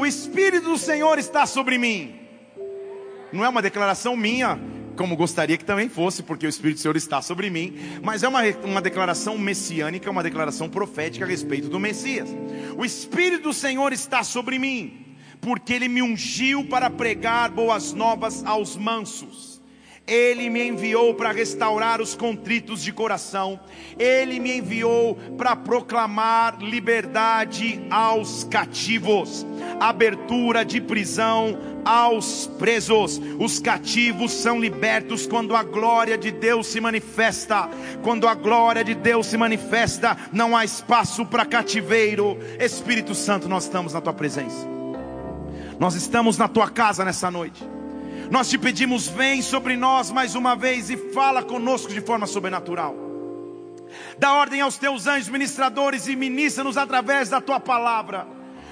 O Espírito do Senhor está sobre mim. Não é uma declaração minha, como gostaria que também fosse, porque o Espírito do Senhor está sobre mim, mas é uma, uma declaração messiânica, uma declaração profética a respeito do Messias. O Espírito do Senhor está sobre mim, porque Ele me ungiu para pregar boas novas aos mansos ele me enviou para restaurar os contritos de coração. Ele me enviou para proclamar liberdade aos cativos, abertura de prisão aos presos. Os cativos são libertos quando a glória de Deus se manifesta. Quando a glória de Deus se manifesta, não há espaço para cativeiro. Espírito Santo, nós estamos na tua presença. Nós estamos na tua casa nessa noite. Nós te pedimos, vem sobre nós mais uma vez e fala conosco de forma sobrenatural. Dá ordem aos teus anjos ministradores e ministra-nos através da tua palavra.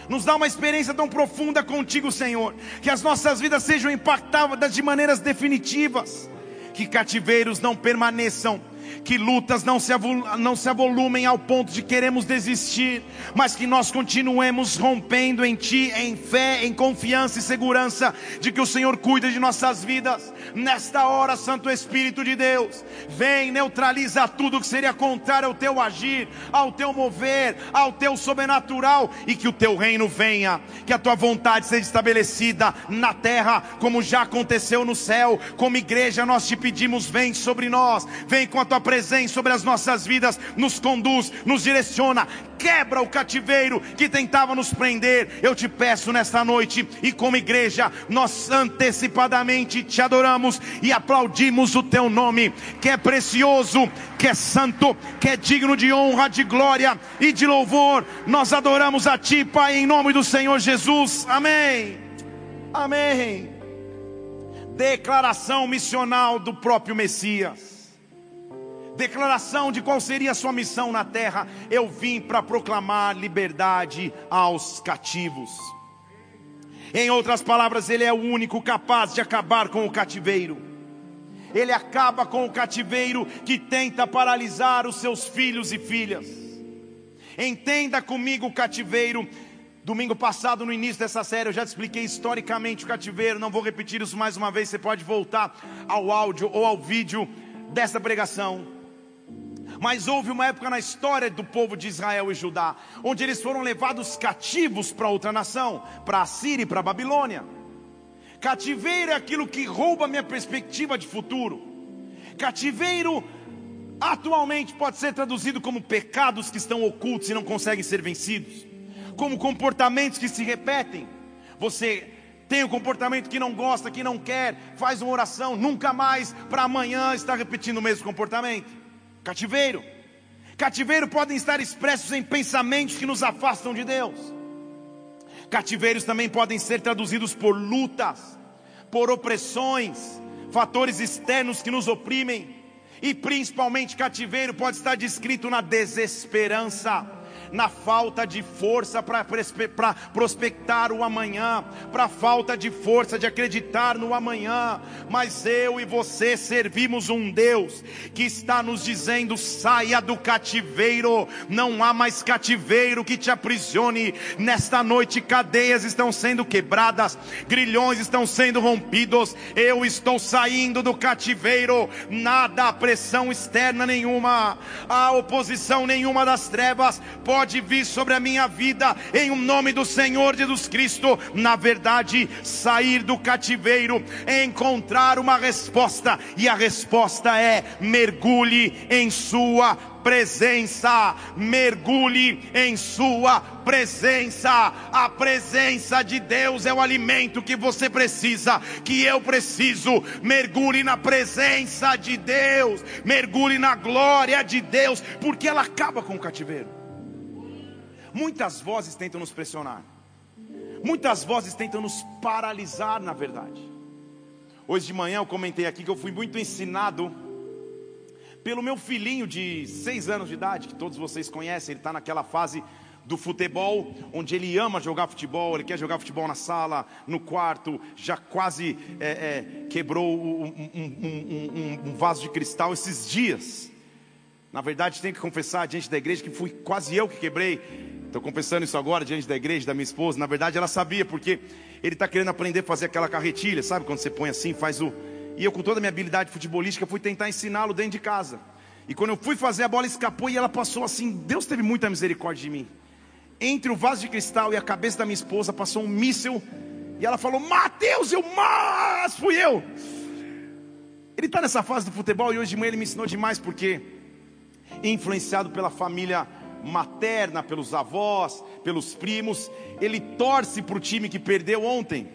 Nos dá uma experiência tão profunda contigo, Senhor, que as nossas vidas sejam impactadas de maneiras definitivas, que cativeiros não permaneçam que lutas não se, não se avolumem ao ponto de queremos desistir, mas que nós continuemos rompendo em Ti, em fé, em confiança e segurança de que o Senhor cuida de nossas vidas. Nesta hora, Santo Espírito de Deus, vem, neutraliza tudo que seria contrário ao Teu agir, ao Teu mover, ao Teu sobrenatural e que o Teu reino venha, que a Tua vontade seja estabelecida na terra, como já aconteceu no céu. Como igreja, nós te pedimos, vem sobre nós, vem com a Tua presença sobre as nossas vidas nos conduz, nos direciona, quebra o cativeiro que tentava nos prender. Eu te peço nesta noite, e como igreja, nós antecipadamente te adoramos e aplaudimos o teu nome, que é precioso, que é santo, que é digno de honra, de glória e de louvor. Nós adoramos a ti, Pai, em nome do Senhor Jesus. Amém. Amém. Declaração missional do próprio Messias declaração de qual seria a sua missão na terra. Eu vim para proclamar liberdade aos cativos. Em outras palavras, ele é o único capaz de acabar com o cativeiro. Ele acaba com o cativeiro que tenta paralisar os seus filhos e filhas. Entenda comigo o cativeiro. Domingo passado, no início dessa série, eu já te expliquei historicamente o cativeiro. Não vou repetir isso mais uma vez. Você pode voltar ao áudio ou ao vídeo dessa pregação. Mas houve uma época na história do povo de Israel e Judá, onde eles foram levados cativos para outra nação, para a Síria e para a Babilônia. Cativeiro é aquilo que rouba minha perspectiva de futuro. Cativeiro atualmente pode ser traduzido como pecados que estão ocultos e não conseguem ser vencidos, como comportamentos que se repetem. Você tem um comportamento que não gosta, que não quer, faz uma oração, nunca mais, para amanhã está repetindo o mesmo comportamento. Cativeiro. Cativeiro podem estar expressos em pensamentos que nos afastam de Deus. Cativeiros também podem ser traduzidos por lutas, por opressões, fatores externos que nos oprimem. E principalmente cativeiro pode estar descrito na desesperança na falta de força para prospectar o amanhã, para falta de força de acreditar no amanhã. Mas eu e você servimos um Deus que está nos dizendo: saia do cativeiro, não há mais cativeiro que te aprisione. Nesta noite, cadeias estão sendo quebradas, grilhões estão sendo rompidos. Eu estou saindo do cativeiro, nada, pressão externa nenhuma, a oposição nenhuma das trevas pode pode vir sobre a minha vida, em nome do Senhor Jesus Cristo. Na verdade, sair do cativeiro encontrar uma resposta, e a resposta é: mergulhe em Sua presença, mergulhe em Sua presença. A presença de Deus é o alimento que você precisa, que eu preciso. Mergulhe na presença de Deus, mergulhe na glória de Deus, porque ela acaba com o cativeiro. Muitas vozes tentam nos pressionar. Muitas vozes tentam nos paralisar, na verdade. Hoje de manhã eu comentei aqui que eu fui muito ensinado pelo meu filhinho de seis anos de idade, que todos vocês conhecem, ele está naquela fase do futebol, onde ele ama jogar futebol, ele quer jogar futebol na sala, no quarto, já quase é, é, quebrou um, um, um, um vaso de cristal esses dias. Na verdade, tenho que confessar diante da igreja que fui quase eu que quebrei. Estou confessando isso agora diante da igreja, da minha esposa. Na verdade, ela sabia, porque ele está querendo aprender a fazer aquela carretilha, sabe? Quando você põe assim, faz o. E eu, com toda a minha habilidade futebolística, fui tentar ensiná-lo dentro de casa. E quando eu fui fazer, a bola escapou e ela passou assim. Deus teve muita misericórdia de mim. Entre o vaso de cristal e a cabeça da minha esposa passou um míssil. E ela falou: Mateus, eu mas fui eu. Ele está nessa fase do futebol e hoje de manhã ele me ensinou demais porque influenciado pela família materna, pelos avós, pelos primos, ele torce para o time que perdeu ontem.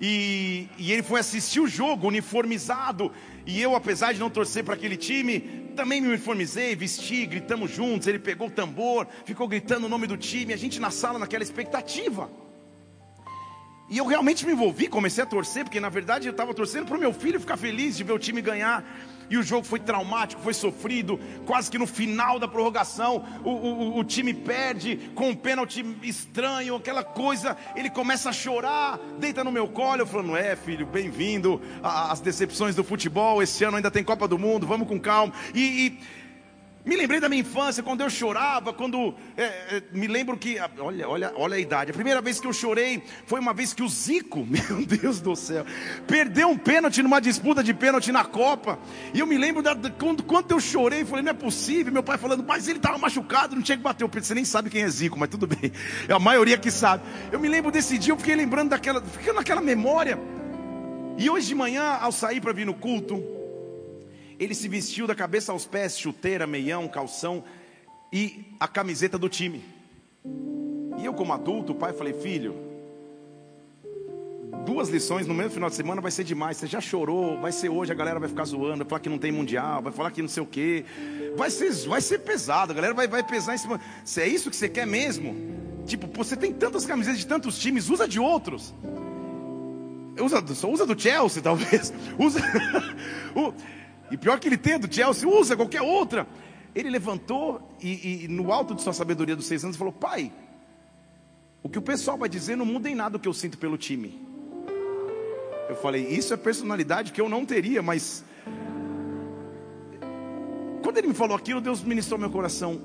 E, e, ele foi assistir o jogo uniformizado. E eu, apesar de não torcer para aquele time, também me uniformizei, vesti, gritamos juntos. Ele pegou o tambor, ficou gritando o nome do time. A gente na sala naquela expectativa. E eu realmente me envolvi, comecei a torcer, porque na verdade eu estava torcendo para o meu filho ficar feliz de ver o time ganhar. E o jogo foi traumático, foi sofrido. Quase que no final da prorrogação, o, o, o time perde com um pênalti estranho, aquela coisa. Ele começa a chorar, deita no meu colo. Eu falo, não é, filho, bem-vindo às decepções do futebol. Esse ano ainda tem Copa do Mundo, vamos com calma. e, e me lembrei da minha infância, quando eu chorava, quando é, é, me lembro que, olha, olha, olha a idade. A primeira vez que eu chorei foi uma vez que o Zico, meu Deus do céu, perdeu um pênalti numa disputa de pênalti na Copa. E eu me lembro da, quando, quando eu chorei, falei, não é possível. Meu pai falando, mas ele estava machucado, não tinha que bater o pênalti. Você nem sabe quem é Zico, mas tudo bem. É a maioria que sabe. Eu me lembro desse dia, eu fiquei lembrando daquela, fiquei naquela memória. E hoje de manhã, ao sair para vir no culto, ele se vestiu da cabeça aos pés, chuteira, meião, calção e a camiseta do time. E eu, como adulto, o pai, falei: Filho, duas lições no mesmo final de semana vai ser demais. Você já chorou, vai ser hoje, a galera vai ficar zoando, vai falar que não tem mundial, vai falar que não sei o quê. Vai ser, vai ser pesado, a galera vai, vai pesar em cima. Se é isso que você quer mesmo? Tipo, você tem tantas camisetas de tantos times, usa de outros. Usa, só usa do Chelsea, talvez. Usa. E pior que ele tem do Chelsea, usa qualquer outra. Ele levantou e, e, no alto de sua sabedoria dos seis anos falou: Pai, o que o pessoal vai dizer não muda em nada o que eu sinto pelo time. Eu falei: Isso é personalidade que eu não teria, mas. Quando ele me falou aquilo, Deus ministrou meu coração.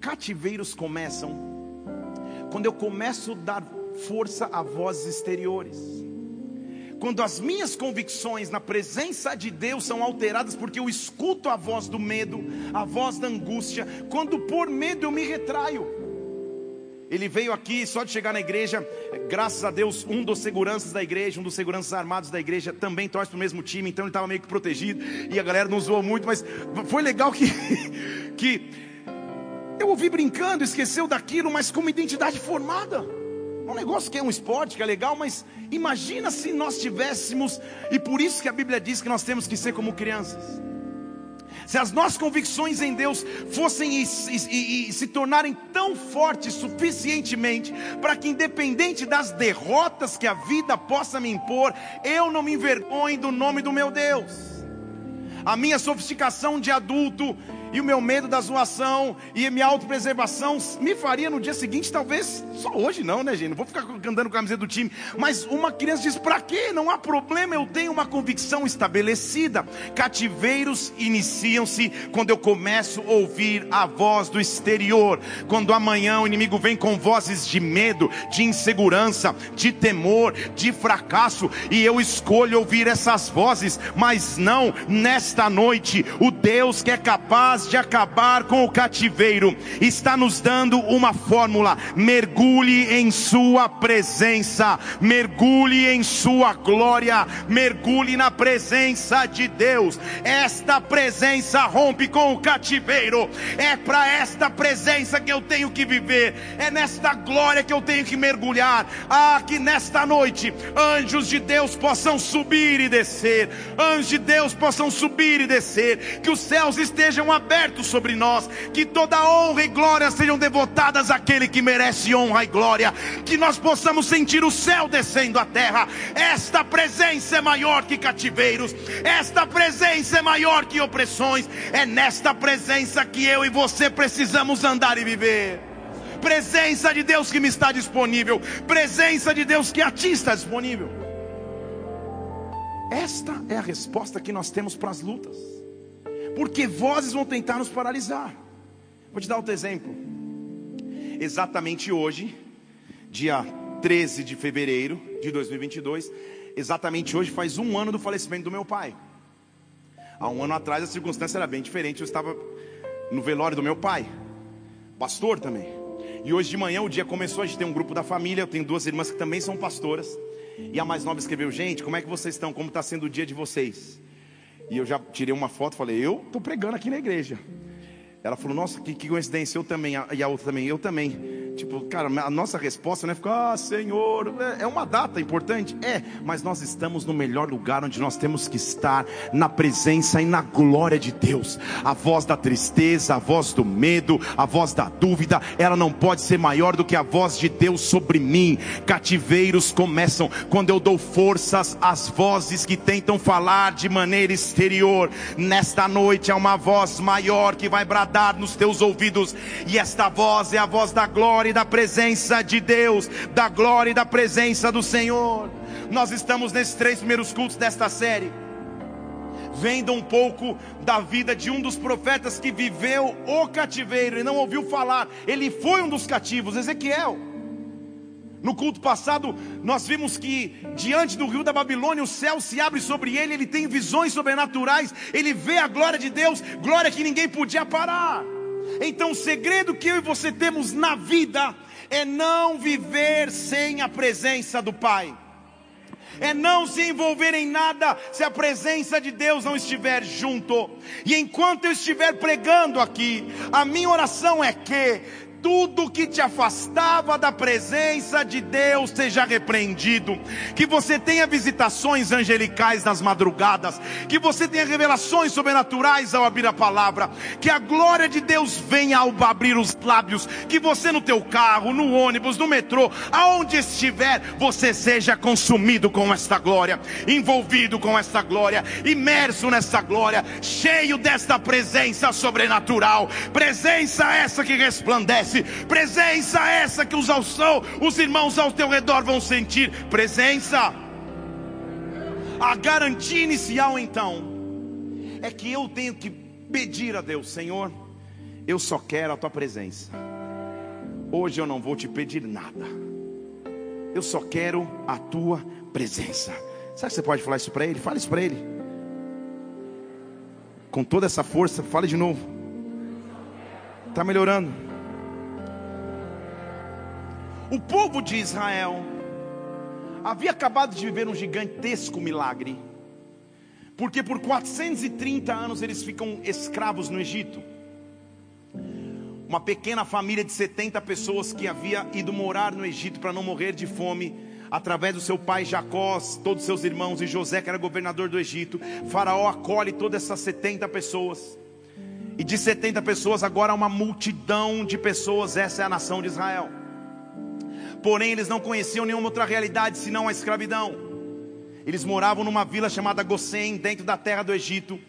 Cativeiros começam quando eu começo a dar força a vozes exteriores quando as minhas convicções na presença de Deus são alteradas, porque eu escuto a voz do medo, a voz da angústia, quando por medo eu me retraio. Ele veio aqui só de chegar na igreja, graças a Deus, um dos seguranças da igreja, um dos seguranças armados da igreja também torce para o mesmo time, então ele estava meio que protegido e a galera não zoou muito, mas foi legal que, que eu ouvi brincando, esqueceu daquilo, mas com uma identidade formada um negócio que é um esporte, que é legal, mas imagina se nós tivéssemos, e por isso que a Bíblia diz que nós temos que ser como crianças. Se as nossas convicções em Deus fossem e, e, e se tornarem tão fortes suficientemente para que, independente das derrotas que a vida possa me impor, eu não me envergonhe do nome do meu Deus. A minha sofisticação de adulto e o meu medo da zoação e a minha autopreservação me faria no dia seguinte, talvez, só hoje não, né, gente? Não vou ficar andando com a camiseta do time. Mas uma criança diz: para quê? Não há problema, eu tenho uma convicção estabelecida. Cativeiros iniciam-se quando eu começo a ouvir a voz do exterior. Quando amanhã o inimigo vem com vozes de medo, de insegurança, de temor, de fracasso, e eu escolho ouvir essas vozes, mas não nesta noite. O Deus que é capaz capaz de acabar com o cativeiro, está nos dando uma fórmula: mergulhe em Sua presença, mergulhe em Sua glória, mergulhe na presença de Deus. Esta presença rompe com o cativeiro, é para esta presença que eu tenho que viver, é nesta glória que eu tenho que mergulhar. Ah, que nesta noite anjos de Deus possam subir e descer, anjos de Deus possam subir e descer, que os céus estejam abertos aberto sobre nós, que toda honra e glória sejam devotadas àquele que merece honra e glória, que nós possamos sentir o céu descendo à terra. Esta presença é maior que cativeiros, esta presença é maior que opressões, é nesta presença que eu e você precisamos andar e viver. Presença de Deus que me está disponível, presença de Deus que a ti está disponível. Esta é a resposta que nós temos para as lutas. Porque vozes vão tentar nos paralisar. Vou te dar outro exemplo. Exatamente hoje, dia 13 de fevereiro de 2022, exatamente hoje faz um ano do falecimento do meu pai. Há um ano atrás a circunstância era bem diferente. Eu estava no velório do meu pai, pastor também. E hoje de manhã o dia começou, a gente tem um grupo da família, eu tenho duas irmãs que também são pastoras. E a mais nova escreveu: Gente, como é que vocês estão? Como está sendo o dia de vocês? E eu já tirei uma foto falei: Eu estou pregando aqui na igreja. Ela falou: Nossa, que, que coincidência, eu também. E a outra também, eu também. Tipo, cara, a nossa resposta não é ficar, ah, Senhor, é, é uma data importante, é, mas nós estamos no melhor lugar onde nós temos que estar, na presença e na glória de Deus. A voz da tristeza, a voz do medo, a voz da dúvida, ela não pode ser maior do que a voz de Deus sobre mim. Cativeiros começam quando eu dou forças às vozes que tentam falar de maneira exterior. Nesta noite é uma voz maior que vai bradar nos teus ouvidos, e esta voz é a voz da glória glória e da presença de Deus, da glória e da presença do Senhor. Nós estamos nesses três primeiros cultos desta série, vendo um pouco da vida de um dos profetas que viveu o cativeiro e não ouviu falar, ele foi um dos cativos, Ezequiel. No culto passado, nós vimos que diante do rio da Babilônia, o céu se abre sobre ele, ele tem visões sobrenaturais, ele vê a glória de Deus, glória que ninguém podia parar. Então, o segredo que eu e você temos na vida é não viver sem a presença do Pai. É não se envolver em nada se a presença de Deus não estiver junto. E enquanto eu estiver pregando aqui, a minha oração é que tudo que te afastava da presença de Deus seja repreendido, que você tenha visitações angelicais nas madrugadas, que você tenha revelações sobrenaturais ao abrir a palavra, que a glória de Deus venha ao abrir os lábios, que você no teu carro, no ônibus, no metrô, aonde estiver, você seja consumido com esta glória, envolvido com esta glória, imerso nesta glória, cheio desta presença sobrenatural, presença essa que resplandece presença essa que os, os irmãos ao teu redor vão sentir, presença. A garantia inicial então é que eu tenho que pedir a Deus, Senhor, eu só quero a tua presença. Hoje eu não vou te pedir nada. Eu só quero a tua presença. Sabe que você pode falar isso para ele? Fale isso para ele. Com toda essa força, fale de novo. Está melhorando. O povo de Israel havia acabado de viver um gigantesco milagre, porque por 430 anos eles ficam escravos no Egito. Uma pequena família de 70 pessoas que havia ido morar no Egito para não morrer de fome, através do seu pai Jacó, todos seus irmãos e José, que era governador do Egito. Faraó acolhe todas essas 70 pessoas. E de 70 pessoas, agora uma multidão de pessoas, essa é a nação de Israel porém eles não conheciam nenhuma outra realidade senão a escravidão. Eles moravam numa vila chamada Gossém, dentro da terra do Egito,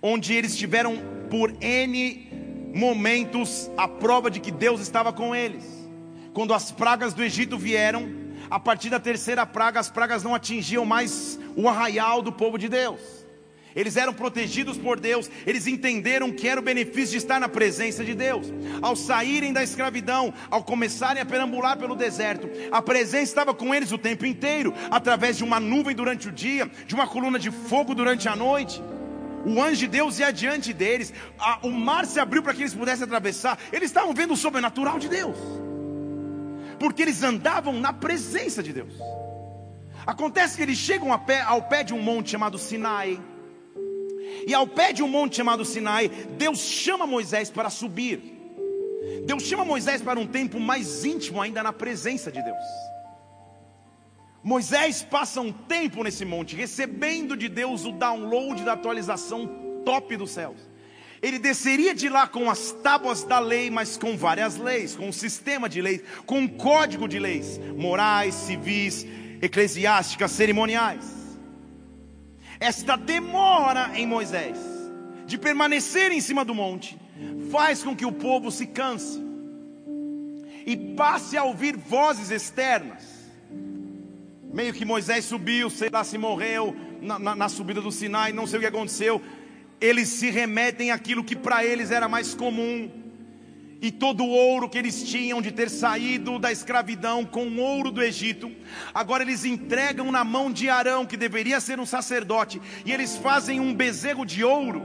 onde eles tiveram por N momentos a prova de que Deus estava com eles. Quando as pragas do Egito vieram, a partir da terceira praga, as pragas não atingiam mais o arraial do povo de Deus. Eles eram protegidos por Deus, eles entenderam que era o benefício de estar na presença de Deus. Ao saírem da escravidão, ao começarem a perambular pelo deserto, a presença estava com eles o tempo inteiro, através de uma nuvem durante o dia, de uma coluna de fogo durante a noite. O anjo de Deus ia adiante deles, o mar se abriu para que eles pudessem atravessar. Eles estavam vendo o sobrenatural de Deus, porque eles andavam na presença de Deus. Acontece que eles chegam ao pé de um monte chamado Sinai. E ao pé de um monte chamado Sinai, Deus chama Moisés para subir. Deus chama Moisés para um tempo mais íntimo ainda na presença de Deus. Moisés passa um tempo nesse monte, recebendo de Deus o download da atualização top dos céus. Ele desceria de lá com as tábuas da lei, mas com várias leis, com um sistema de leis, com um código de leis, morais, civis, eclesiásticas, cerimoniais esta demora em Moisés de permanecer em cima do monte faz com que o povo se canse e passe a ouvir vozes externas. Meio que Moisés subiu, sei lá se morreu na, na, na subida do Sinai, não sei o que aconteceu. eles se remetem àquilo que para eles era mais comum. E todo o ouro que eles tinham de ter saído da escravidão com o ouro do Egito, agora eles entregam na mão de Arão, que deveria ser um sacerdote, e eles fazem um bezerro de ouro,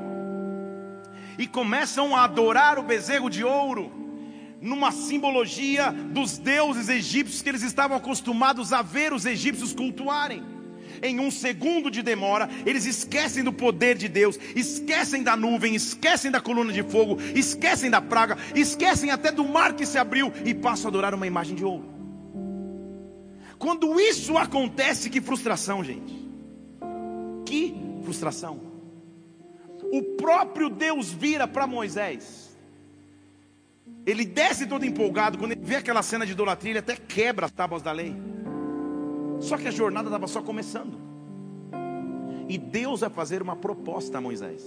e começam a adorar o bezerro de ouro, numa simbologia dos deuses egípcios que eles estavam acostumados a ver os egípcios cultuarem em um segundo de demora, eles esquecem do poder de Deus, esquecem da nuvem, esquecem da coluna de fogo, esquecem da praga, esquecem até do mar que se abriu e passam a adorar uma imagem de ouro. Quando isso acontece, que frustração, gente. Que frustração. O próprio Deus vira para Moisés. Ele desce todo empolgado, quando ele vê aquela cena de idolatria, ele até quebra as tábuas da lei. Só que a jornada estava só começando. E Deus vai fazer uma proposta a Moisés.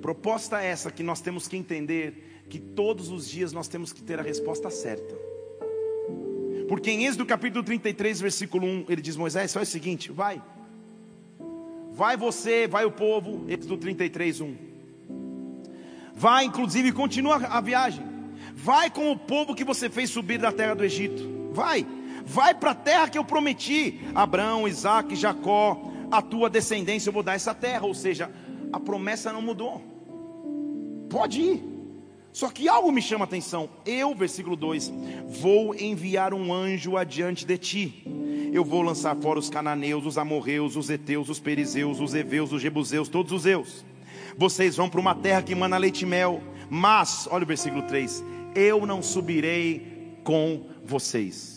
Proposta essa que nós temos que entender que todos os dias nós temos que ter a resposta certa. Porque em Êxodo capítulo 33, versículo 1, ele diz: Moisés, faz o seguinte, vai. Vai você, vai o povo, Êxodo 33, 1. Vai, inclusive, continua a viagem. Vai com o povo que você fez subir da terra do Egito. Vai vai para a terra que eu prometi, Abraão, Isaac, Jacó, a tua descendência, eu vou dar essa terra. Ou seja, a promessa não mudou. Pode ir. Só que algo me chama a atenção. Eu, versículo 2: Vou enviar um anjo adiante de ti. Eu vou lançar fora os cananeus, os amorreus, os heteus, os perizeus, os heveus, os jebuseus, todos os eus. Vocês vão para uma terra que mana leite e mel. Mas, olha o versículo 3: Eu não subirei com vocês.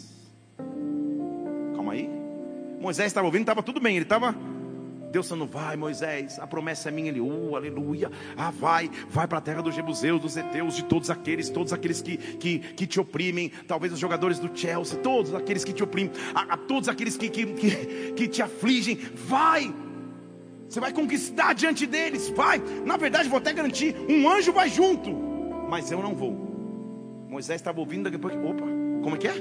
Moisés estava ouvindo, estava tudo bem, ele estava. Deus falando, vai Moisés, a promessa é minha, ele, uh, aleluia, ah, vai, vai para a terra dos Jebuseus, dos Eteus, de todos aqueles, todos aqueles que, que, que te oprimem, talvez os jogadores do Chelsea, todos aqueles que te oprimem, a, a todos aqueles que, que, que, que te afligem, vai, você vai conquistar diante deles, vai, na verdade vou até garantir, um anjo vai junto, mas eu não vou. Moisés estava ouvindo, depois, opa, como é que é?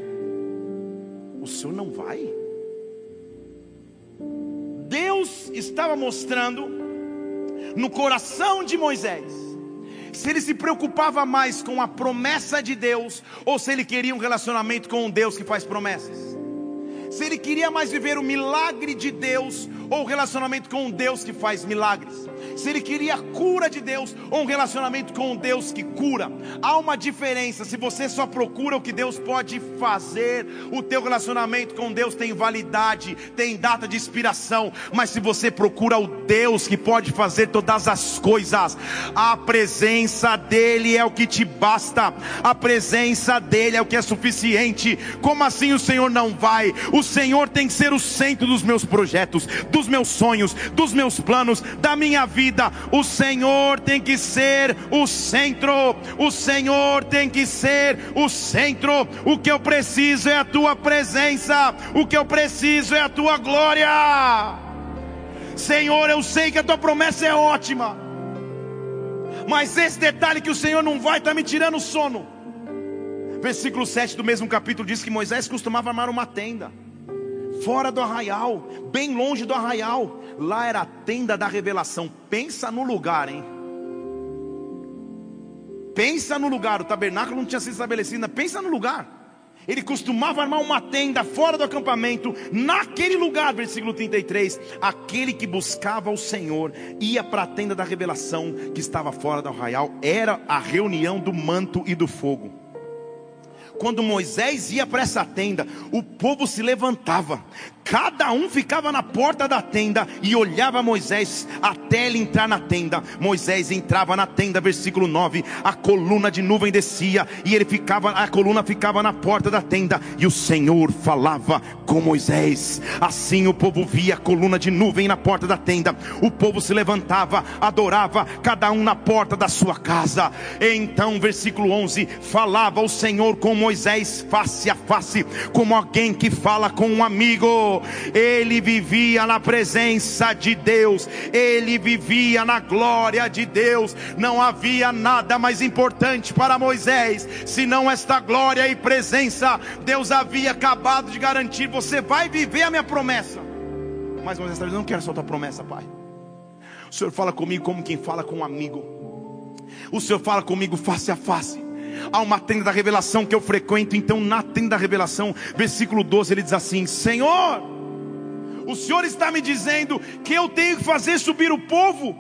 O senhor não vai? Deus estava mostrando no coração de Moisés se ele se preocupava mais com a promessa de Deus ou se ele queria um relacionamento com um Deus que faz promessas. Se ele queria mais viver o milagre de Deus ou o relacionamento com um Deus que faz milagres se ele queria a cura de Deus ou um relacionamento com um Deus que cura. Há uma diferença. Se você só procura o que Deus pode fazer, o teu relacionamento com Deus tem validade, tem data de expiração. Mas se você procura o Deus que pode fazer todas as coisas, a presença dele é o que te basta. A presença dele é o que é suficiente. Como assim o Senhor não vai? O Senhor tem que ser o centro dos meus projetos, dos meus sonhos, dos meus planos, da minha vida. O Senhor tem que ser o centro. O Senhor tem que ser o centro. O que eu preciso é a tua presença. O que eu preciso é a tua glória. Senhor, eu sei que a tua promessa é ótima. Mas esse detalhe que o Senhor não vai está me tirando o sono. Versículo 7 do mesmo capítulo diz que Moisés costumava armar uma tenda fora do arraial, bem longe do arraial. Lá era a tenda da revelação. Pensa no lugar, hein? Pensa no lugar. O tabernáculo não tinha sido estabelecido. Pensa no lugar. Ele costumava armar uma tenda fora do acampamento, naquele lugar, versículo 33. Aquele que buscava o Senhor ia para a tenda da revelação que estava fora do arraial. Era a reunião do manto e do fogo. Quando Moisés ia para essa tenda, o povo se levantava, Cada um ficava na porta da tenda e olhava Moisés até ele entrar na tenda. Moisés entrava na tenda, versículo 9. A coluna de nuvem descia e ele ficava, a coluna ficava na porta da tenda e o Senhor falava com Moisés. Assim o povo via a coluna de nuvem na porta da tenda. O povo se levantava, adorava, cada um na porta da sua casa. Então, versículo 11: falava o Senhor com Moisés face a face, como alguém que fala com um amigo ele vivia na presença de Deus, ele vivia na glória de Deus. Não havia nada mais importante para Moisés senão esta glória e presença. Deus havia acabado de garantir: você vai viver a minha promessa. Mas Moisés não quero só tua promessa, pai. O Senhor fala comigo como quem fala com um amigo. O Senhor fala comigo face a face. Há uma tenda da revelação que eu frequento, então na tenda da revelação, versículo 12, ele diz assim: Senhor, o Senhor está me dizendo que eu tenho que fazer subir o povo,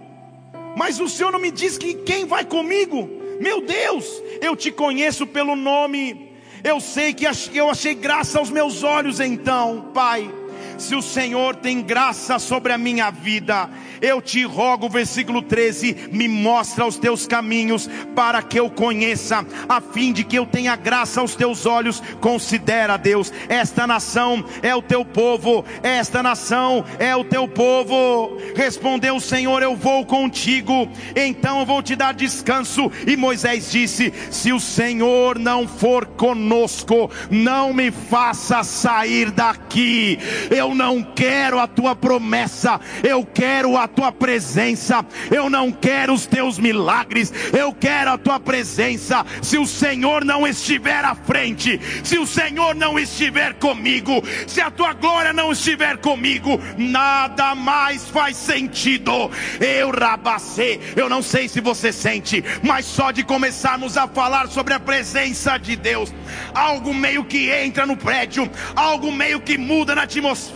mas o Senhor não me diz que quem vai comigo. Meu Deus, eu te conheço pelo nome, eu sei que eu achei graça aos meus olhos, então, Pai se o Senhor tem graça sobre a minha vida, eu te rogo, versículo 13, me mostra os teus caminhos para que eu conheça, a fim de que eu tenha graça aos teus olhos. Considera, Deus, esta nação é o teu povo, esta nação é o teu povo. Respondeu o Senhor: Eu vou contigo, então eu vou te dar descanso. E Moisés disse: Se o Senhor não for conosco, não me faça sair daqui. Eu não quero a tua promessa, eu quero a tua presença, eu não quero os teus milagres, eu quero a tua presença. Se o Senhor não estiver à frente, se o Senhor não estiver comigo, se a tua glória não estiver comigo, nada mais faz sentido. Eu rabacei, eu não sei se você sente, mas só de começarmos a falar sobre a presença de Deus, algo meio que entra no prédio, algo meio que muda na atmosfera.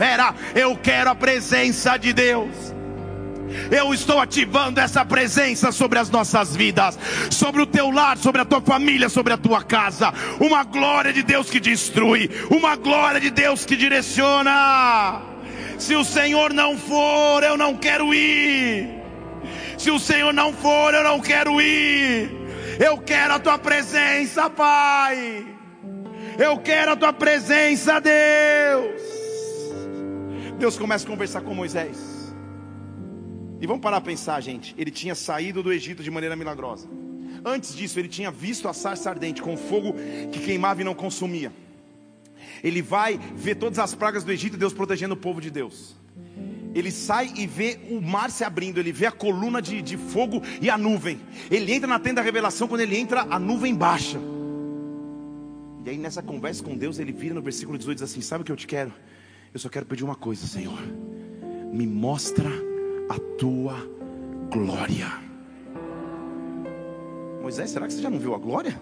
Eu quero a presença de Deus. Eu estou ativando essa presença sobre as nossas vidas, sobre o teu lar, sobre a tua família, sobre a tua casa. Uma glória de Deus que destrui, uma glória de Deus que direciona. Se o Senhor não for, eu não quero ir. Se o Senhor não for, eu não quero ir. Eu quero a tua presença, Pai. Eu quero a tua presença, Deus. Deus começa a conversar com Moisés. E vamos parar a pensar, gente. Ele tinha saído do Egito de maneira milagrosa. Antes disso, ele tinha visto a sarça ardente com fogo que queimava e não consumia. Ele vai ver todas as pragas do Egito, Deus protegendo o povo de Deus. Ele sai e vê o mar se abrindo, ele vê a coluna de, de fogo e a nuvem. Ele entra na tenda da revelação, quando ele entra, a nuvem baixa. E aí, nessa conversa com Deus, ele vira no versículo 18 diz assim: Sabe o que eu te quero? Eu só quero pedir uma coisa, Senhor. Me mostra a tua glória. Moisés, será que você já não viu a glória?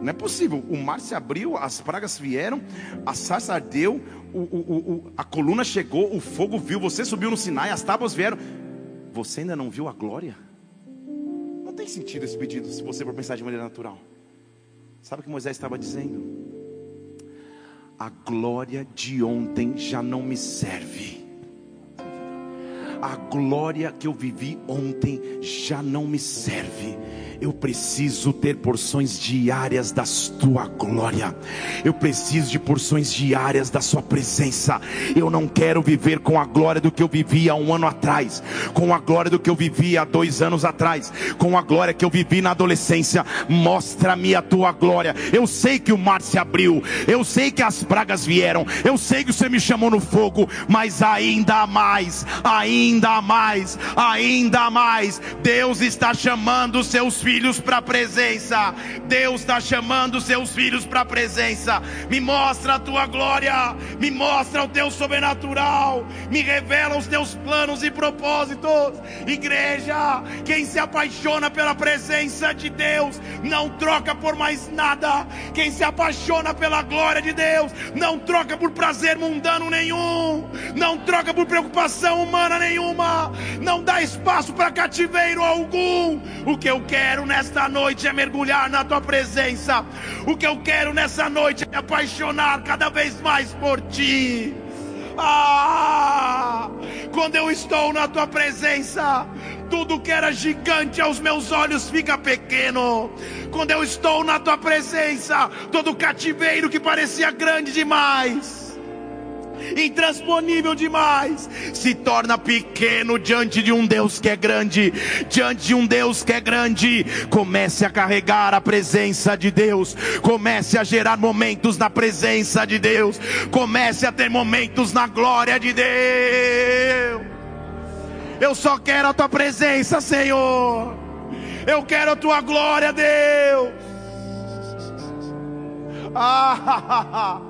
Não é possível. O mar se abriu, as pragas vieram, a sarça ardeu, o, o, o, a coluna chegou, o fogo viu, você subiu no Sinai, as tábuas vieram. Você ainda não viu a glória? Não tem sentido esse pedido se você for pensar de maneira natural. Sabe o que Moisés estava dizendo? A glória de ontem já não me serve a glória que eu vivi ontem já não me serve eu preciso ter porções diárias da tua glória. Eu preciso de porções diárias da sua presença. Eu não quero viver com a glória do que eu vivia um ano atrás, com a glória do que eu vivia há dois anos atrás, com a glória que eu vivi na adolescência. Mostra-me a tua glória. Eu sei que o mar se abriu, eu sei que as pragas vieram, eu sei que você me chamou no fogo, mas ainda mais, ainda mais, ainda mais. Deus está chamando seus filhos filhos para a presença. Deus está chamando seus filhos para a presença. Me mostra a tua glória, me mostra o teu sobrenatural, me revela os teus planos e propósitos. Igreja, quem se apaixona pela presença de Deus, não troca por mais nada. Quem se apaixona pela glória de Deus, não troca por prazer mundano nenhum, não troca por preocupação humana nenhuma, não dá espaço para cativeiro algum. O que eu quero quero nesta noite é mergulhar na tua presença. O que eu quero nessa noite é me apaixonar cada vez mais por ti. Ah, quando eu estou na tua presença, tudo que era gigante aos meus olhos fica pequeno. Quando eu estou na tua presença, todo cativeiro que parecia grande demais intransponível demais, se torna pequeno diante de um Deus que é grande, diante de um Deus que é grande. Comece a carregar a presença de Deus, comece a gerar momentos na presença de Deus, comece a ter momentos na glória de Deus. Eu só quero a tua presença, Senhor. Eu quero a tua glória, Deus. Ah,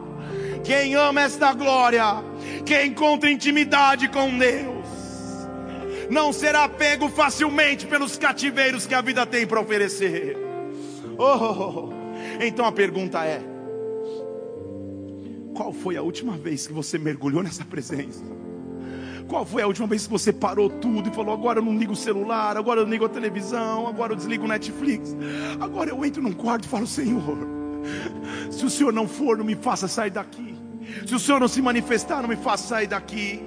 quem ama esta glória, quem encontra intimidade com Deus, não será pego facilmente pelos cativeiros que a vida tem para oferecer. Oh, então a pergunta é: qual foi a última vez que você mergulhou nessa presença? Qual foi a última vez que você parou tudo e falou: agora eu não ligo o celular, agora eu ligo a televisão, agora eu desligo o Netflix, agora eu entro num quarto e falo: Senhor, se o Senhor não for, não me faça sair daqui. Se o Senhor não se manifestar, não me faça sair daqui.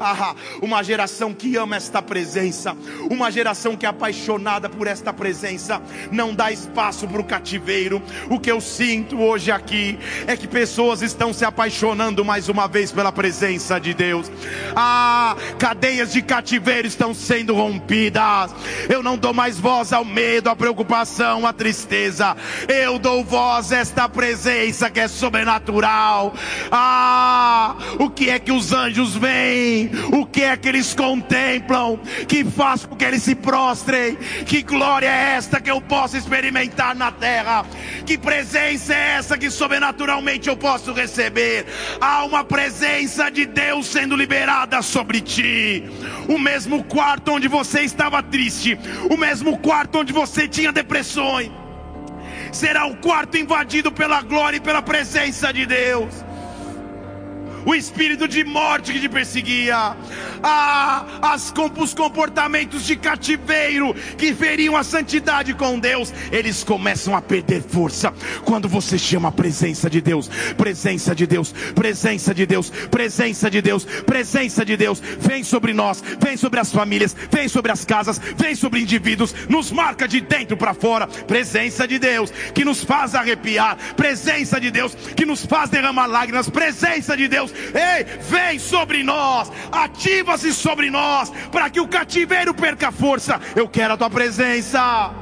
Ah, uma geração que ama esta presença, uma geração que é apaixonada por esta presença, não dá espaço para o cativeiro. O que eu sinto hoje aqui é que pessoas estão se apaixonando mais uma vez pela presença de Deus. Ah, cadeias de cativeiro estão sendo rompidas. Eu não dou mais voz ao medo, à preocupação, à tristeza. Eu dou voz a esta presença que é sobrenatural. Ah, o que é que os anjos veem? O que é que eles contemplam? Que faz com que eles se prostrem? Que glória é esta que eu posso experimentar na terra? Que presença é essa que sobrenaturalmente eu posso receber? Há uma presença de Deus sendo liberada sobre ti. O mesmo quarto onde você estava triste, o mesmo quarto onde você tinha depressões será o quarto invadido pela glória e pela presença de Deus o espírito de morte que te perseguia, ah, as, os comportamentos de cativeiro que feriam a santidade com Deus, eles começam a perder força. Quando você chama a presença de Deus, presença de Deus, presença de Deus, presença de Deus, presença de Deus, vem sobre nós, vem sobre as famílias, vem sobre as casas, vem sobre indivíduos, nos marca de dentro para fora, presença de Deus que nos faz arrepiar, presença de Deus que nos faz derramar lágrimas, presença de Deus Ei, vem sobre nós, ativa-se sobre nós, para que o cativeiro perca força. Eu quero a tua presença.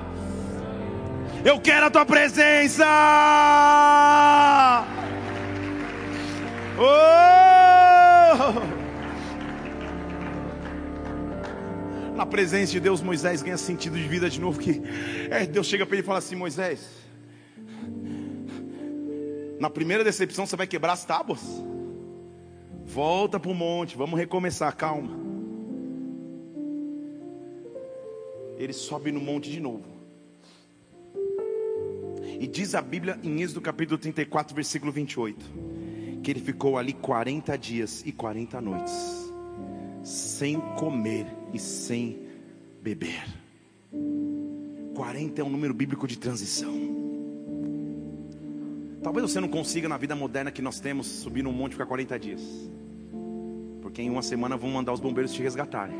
Eu quero a tua presença. Oh! Na presença de Deus, Moisés ganha sentido de vida de novo. Que é, Deus chega para ele e fala assim: Moisés, na primeira decepção você vai quebrar as tábuas. Volta para o monte, vamos recomeçar, calma. Ele sobe no monte de novo. E diz a Bíblia em Êxodo capítulo 34, versículo 28, que ele ficou ali 40 dias e 40 noites, sem comer e sem beber. 40 é um número bíblico de transição. Talvez você não consiga na vida moderna que nós temos subir num monte e ficar 40 dias. Porque em uma semana vão mandar os bombeiros te resgatarem.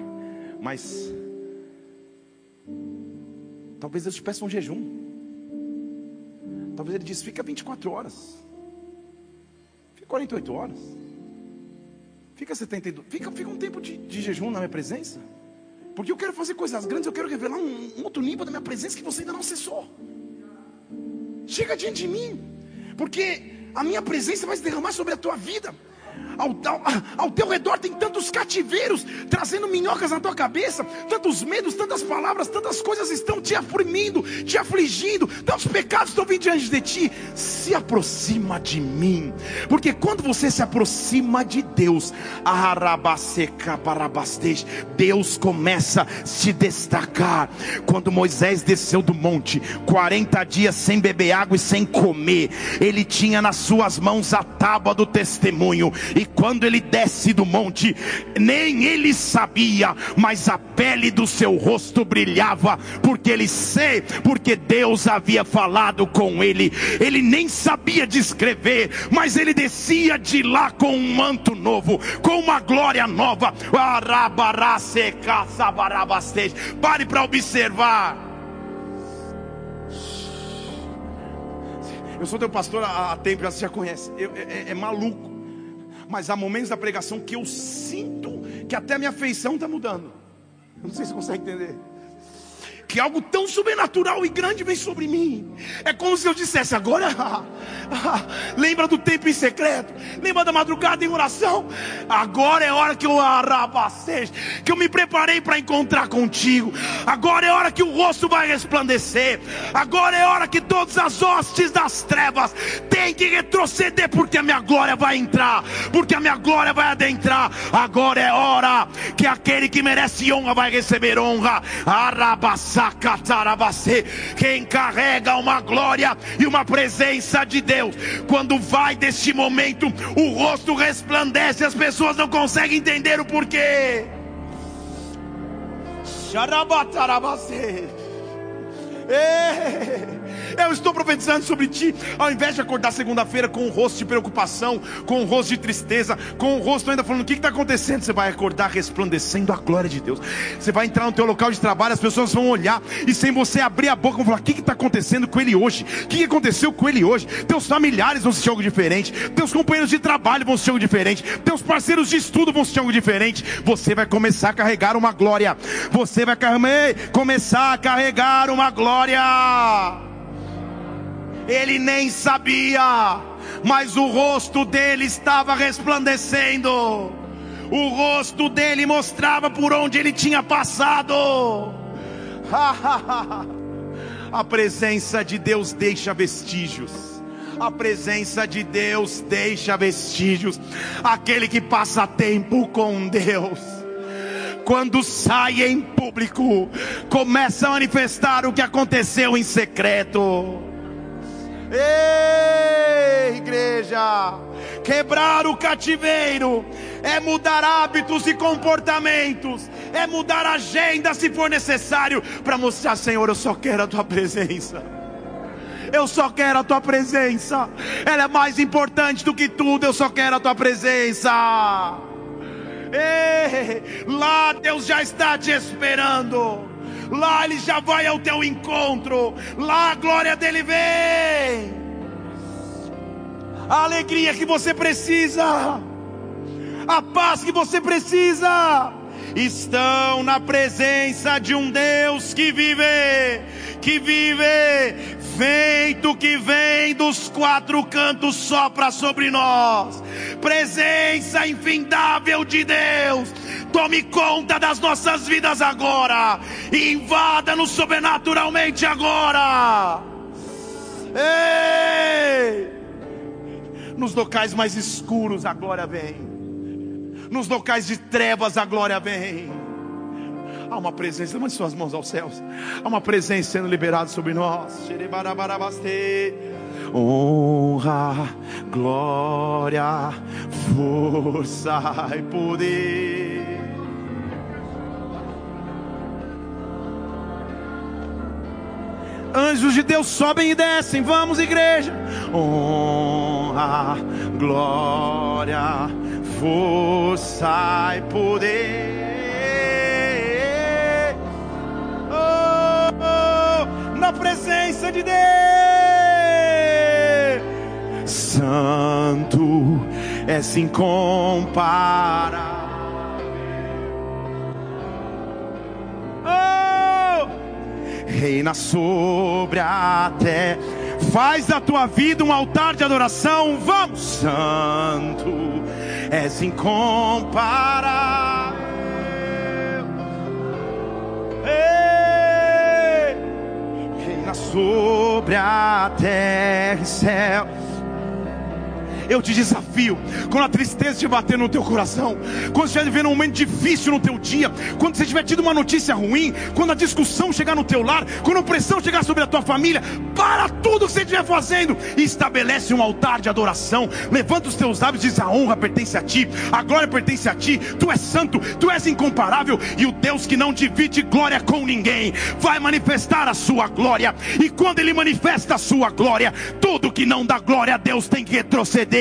Mas talvez Deus te peça um jejum. Talvez ele diz: fica 24 horas. Fica 48 horas. Fica 72. Fica, fica um tempo de, de jejum na minha presença. Porque eu quero fazer coisas grandes, eu quero revelar um, um outro nível da minha presença que você ainda não acessou. Chega diante de mim. Porque a minha presença vai se derramar sobre a tua vida. Ao, ao, ao, teu redor tem tantos cativeiros trazendo minhocas na tua cabeça, tantos medos, tantas palavras, tantas coisas estão te afligindo, te afligindo, tantos pecados estão vindo diante de ti. Se aproxima de mim, porque quando você se aproxima de Deus, Deus começa a se destacar. Quando Moisés desceu do monte, 40 dias sem beber água e sem comer, ele tinha nas suas mãos a tábua do testemunho e quando ele desce do monte, nem ele sabia, mas a pele do seu rosto brilhava, porque ele sei, porque Deus havia falado com ele. Ele nem sabia descrever, mas ele descia de lá com um manto novo, com uma glória nova. Pare para observar. Eu sou teu pastor há tempo, você já conhece. Eu, é, é maluco mas há momentos da pregação que eu sinto que até a minha feição está mudando. Eu não sei se você consegue entender que algo tão sobrenatural e grande vem sobre mim. É como se eu dissesse agora, lembra do tempo em secreto, lembra da madrugada em oração. Agora é hora que eu arrabacei, que eu me preparei para encontrar contigo. Agora é hora que o rosto vai resplandecer. Agora é hora que todas as hostes das trevas tem que retroceder, porque a minha glória vai entrar, porque a minha glória vai adentrar. Agora é hora que aquele que merece honra vai receber honra. Quem carrega uma glória e uma presença de Deus, quando vai deste momento, o rosto resplandece, as pessoas não conseguem entender o porquê. Eu estou profetizando sobre ti. Ao invés de acordar segunda-feira com um rosto de preocupação, com um rosto de tristeza, com um rosto ainda falando: o que está acontecendo? Você vai acordar resplandecendo a glória de Deus. Você vai entrar no teu local de trabalho, as pessoas vão olhar e sem você abrir a boca vão falar: o que está acontecendo com ele hoje? O que aconteceu com ele hoje? Teus familiares vão sentir algo diferente, teus companheiros de trabalho vão sentir algo diferente, teus parceiros de estudo vão sentir algo diferente. Você vai começar a carregar uma glória. Você vai começar a carregar uma glória. Ele nem sabia, mas o rosto dele estava resplandecendo. O rosto dele mostrava por onde ele tinha passado. A presença de Deus deixa vestígios. A presença de Deus deixa vestígios. Aquele que passa tempo com Deus quando sai em público, começa a manifestar o que aconteceu em secreto. Ei, igreja, quebrar o cativeiro é mudar hábitos e comportamentos, é mudar agenda se for necessário, para mostrar, Senhor, eu só quero a tua presença. Eu só quero a tua presença, ela é mais importante do que tudo, eu só quero a tua presença. Ei, lá Deus já está te esperando. Lá Ele já vai ao teu encontro. Lá a glória dele vem. A alegria que você precisa. A paz que você precisa. Estão na presença de um Deus que vive, que vive, vento que vem dos quatro cantos sopra sobre nós, presença infindável de Deus, tome conta das nossas vidas agora, invada-nos sobrenaturalmente agora. Ei! Nos locais mais escuros a glória vem, nos locais de trevas a glória vem Há uma presença, levante suas mãos aos céus. Há uma presença sendo liberada sobre nós. Honra, glória, força e poder. Anjos de Deus sobem e descem. Vamos, igreja. Honra, glória, força e poder. Presença de Deus. Santo é sem comparar. Oh! Reina sobre a terra. Faz da tua vida um altar de adoração. Vamos, Santo, és incomparável. Sobre a terra e céu eu te desafio, quando a tristeza te bater no teu coração, quando você estiver vivendo um momento difícil no teu dia, quando você tiver tido uma notícia ruim, quando a discussão chegar no teu lar, quando a opressão chegar sobre a tua família, para tudo que você estiver fazendo e estabelece um altar de adoração. Levanta os teus lábios e diz: a honra pertence a ti, a glória pertence a ti. Tu és santo, tu és incomparável e o Deus que não divide glória com ninguém vai manifestar a sua glória. E quando ele manifesta a sua glória, tudo que não dá glória a Deus tem que retroceder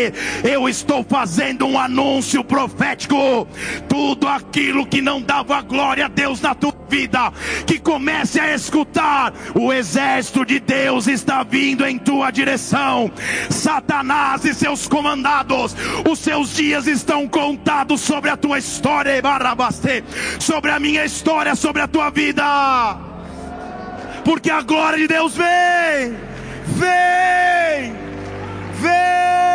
eu estou fazendo um anúncio profético. Tudo aquilo que não dava glória a Deus na tua vida, que comece a escutar. O exército de Deus está vindo em tua direção. Satanás e seus comandados, os seus dias estão contados sobre a tua história, sobre a minha história, sobre a tua vida. Porque a glória de Deus vem, vem, vem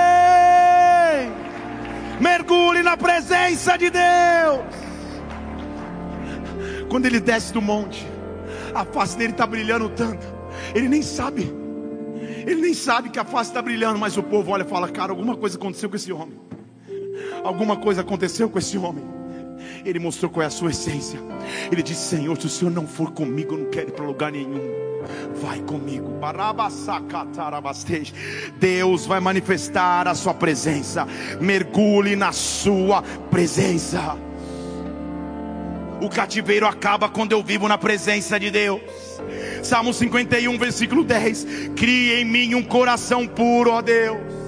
mergulhe na presença de Deus. Quando ele desce do monte, a face dele está brilhando tanto, ele nem sabe, Ele nem sabe que a face está brilhando, mas o povo olha e fala: Cara, alguma coisa aconteceu com esse homem. Alguma coisa aconteceu com esse homem. Ele mostrou qual é a sua essência. Ele disse: Senhor, se o Senhor não for comigo, eu não quero ir para lugar nenhum. Vai comigo. Deus vai manifestar a sua presença. Mergulhe na sua presença. O cativeiro acaba quando eu vivo na presença de Deus. Salmo 51, versículo 10. Crie em mim um coração puro, ó Deus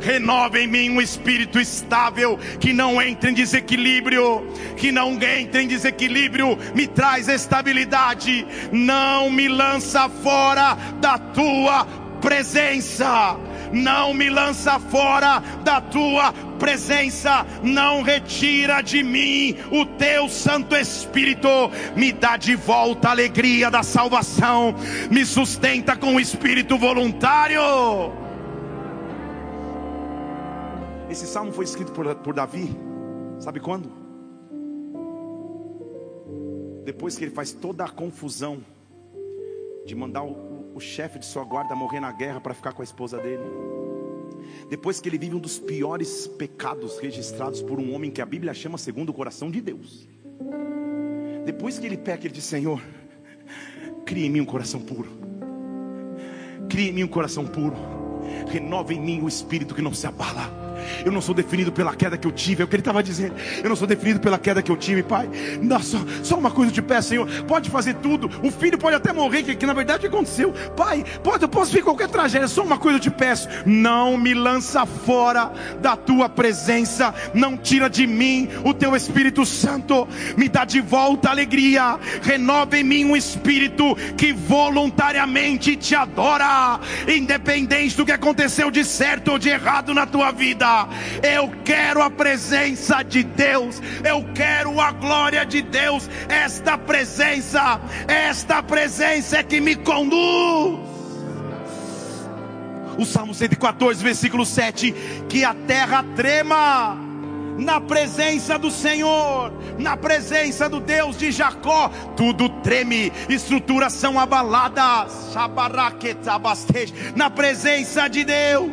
renova em mim um espírito estável, que não entre em desequilíbrio, que não entre em desequilíbrio, me traz estabilidade, não me lança fora da tua presença. Não me lança fora da tua presença, não retira de mim o teu Santo Espírito, me dá de volta a alegria da salvação, me sustenta com o espírito voluntário. Esse salmo foi escrito por, por Davi, sabe quando? Depois que ele faz toda a confusão de mandar o, o chefe de sua guarda morrer na guerra para ficar com a esposa dele. Depois que ele vive um dos piores pecados registrados por um homem que a Bíblia chama segundo o coração de Deus. Depois que ele peca, ele diz: Senhor, crie em mim um coração puro. Crie em mim um coração puro. Renova em mim o espírito que não se abala eu não sou definido pela queda que eu tive. É o que ele estava dizendo. Eu não sou definido pela queda que eu tive, Pai. Dá só, só uma coisa de pé, Senhor. Pode fazer tudo. O filho pode até morrer, que, que na verdade aconteceu. Pai, pode, eu posso ver qualquer tragédia. Só uma coisa eu te peço. Não me lança fora da tua presença. Não tira de mim o teu Espírito Santo. Me dá de volta a alegria. Renova em mim um espírito que voluntariamente te adora. Independente do que aconteceu de certo ou de errado na tua vida. Eu quero a presença de Deus. Eu quero a glória de Deus. Esta presença, esta presença é que me conduz. O Salmo 114, versículo 7: Que a terra trema na presença do Senhor, na presença do Deus de Jacó, tudo treme, estruturas são abaladas, na presença de Deus.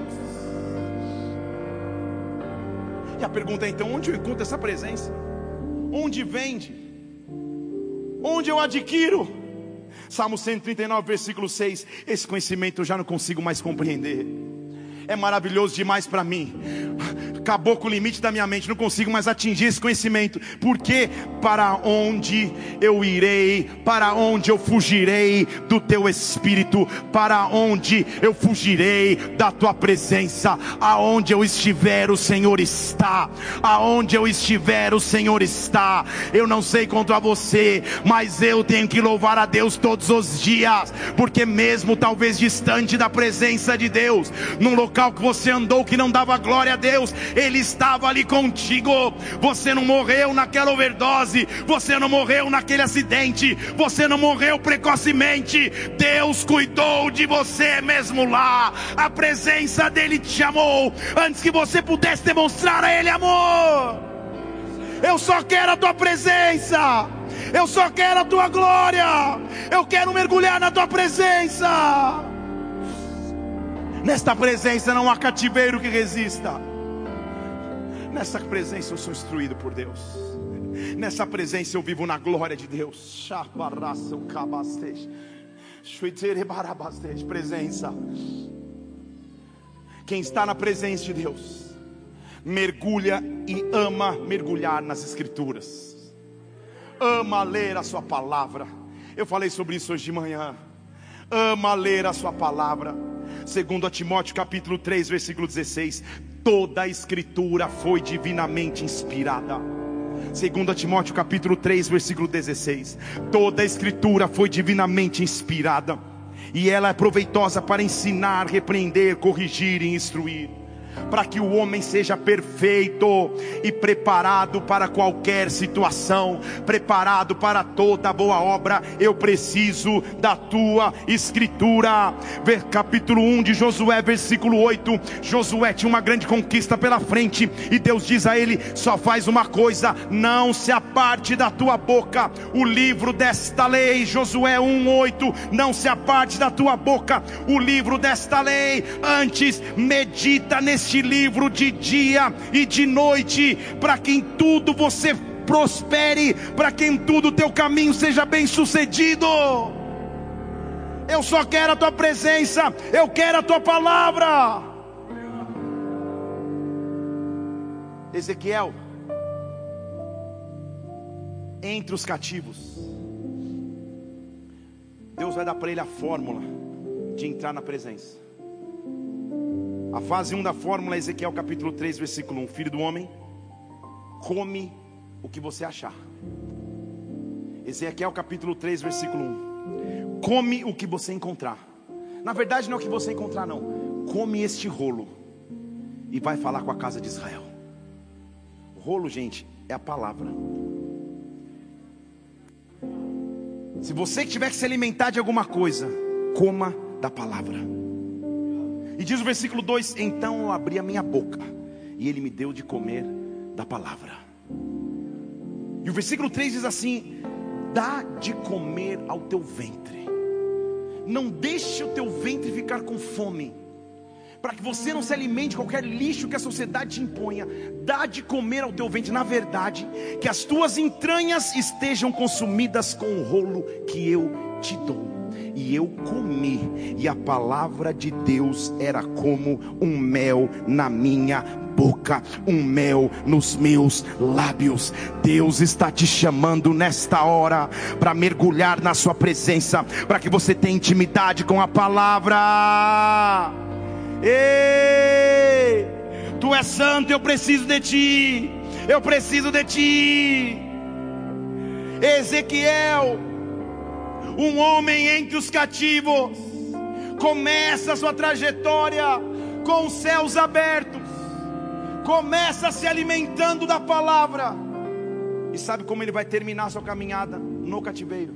E a pergunta é então: onde eu encontro essa presença? Onde vende? Onde eu adquiro? Salmo 139, versículo 6. Esse conhecimento eu já não consigo mais compreender. É maravilhoso demais para mim. Acabou com o limite da minha mente, não consigo mais atingir esse conhecimento, porque para onde eu irei, para onde eu fugirei do teu espírito, para onde eu fugirei da tua presença, aonde eu estiver, o Senhor está, aonde eu estiver, o Senhor está. Eu não sei contra você, mas eu tenho que louvar a Deus todos os dias, porque mesmo talvez distante da presença de Deus, num local que você andou que não dava glória a Deus, ele estava ali contigo. Você não morreu naquela overdose, você não morreu naquele acidente, você não morreu precocemente. Deus cuidou de você mesmo lá. A presença dele te amou antes que você pudesse demonstrar a ele amor. Eu só quero a tua presença. Eu só quero a tua glória. Eu quero mergulhar na tua presença. Nesta presença não há cativeiro que resista. Nessa presença eu sou instruído por Deus. Nessa presença eu vivo na glória de Deus. Presença. Quem está na presença de Deus, mergulha e ama mergulhar nas Escrituras, ama ler a Sua palavra. Eu falei sobre isso hoje de manhã. Ama ler a Sua palavra. Segundo Timóteo capítulo 3, versículo 16 toda a escritura foi divinamente inspirada. Segundo Timóteo capítulo 3, versículo 16. Toda a escritura foi divinamente inspirada, e ela é proveitosa para ensinar, repreender, corrigir e instruir. Para que o homem seja perfeito e preparado para qualquer situação, preparado para toda boa obra. Eu preciso da tua escritura. Capítulo 1 de Josué, versículo 8. Josué tinha uma grande conquista pela frente, e Deus diz a ele: só faz uma coisa, não se aparte da tua boca o livro desta lei. Josué 1:8, não se aparte da tua boca o livro desta lei, antes medita neste livro de dia e de noite, para que em tudo você prospere, para que em tudo o teu caminho seja bem sucedido. Eu só quero a tua presença, eu quero a tua palavra. Ezequiel, entre os cativos, Deus vai dar para ele a fórmula de entrar na presença. A fase 1 da fórmula é Ezequiel capítulo 3, versículo 1: Filho do homem, come o que você achar. Ezequiel capítulo 3, versículo 1: Come o que você encontrar. Na verdade, não é o que você encontrar, não. Come este rolo e vai falar com a casa de Israel. Rolo, gente, é a palavra. Se você tiver que se alimentar de alguma coisa, coma da palavra. E diz o versículo 2: Então eu abri a minha boca, e ele me deu de comer da palavra. E o versículo 3 diz assim: Dá de comer ao teu ventre, não deixe o teu ventre ficar com fome para que você não se alimente qualquer lixo que a sociedade te imponha. Dá de comer ao teu ventre, na verdade, que as tuas entranhas estejam consumidas com o rolo que eu te dou. E eu comi, e a palavra de Deus era como um mel na minha boca, um mel nos meus lábios. Deus está te chamando nesta hora para mergulhar na Sua presença, para que você tenha intimidade com a palavra. Ei, tu és santo, eu preciso de ti. Eu preciso de ti. Ezequiel, um homem entre os cativos, começa a sua trajetória com os céus abertos, começa se alimentando da palavra, e sabe como ele vai terminar sua caminhada no cativeiro?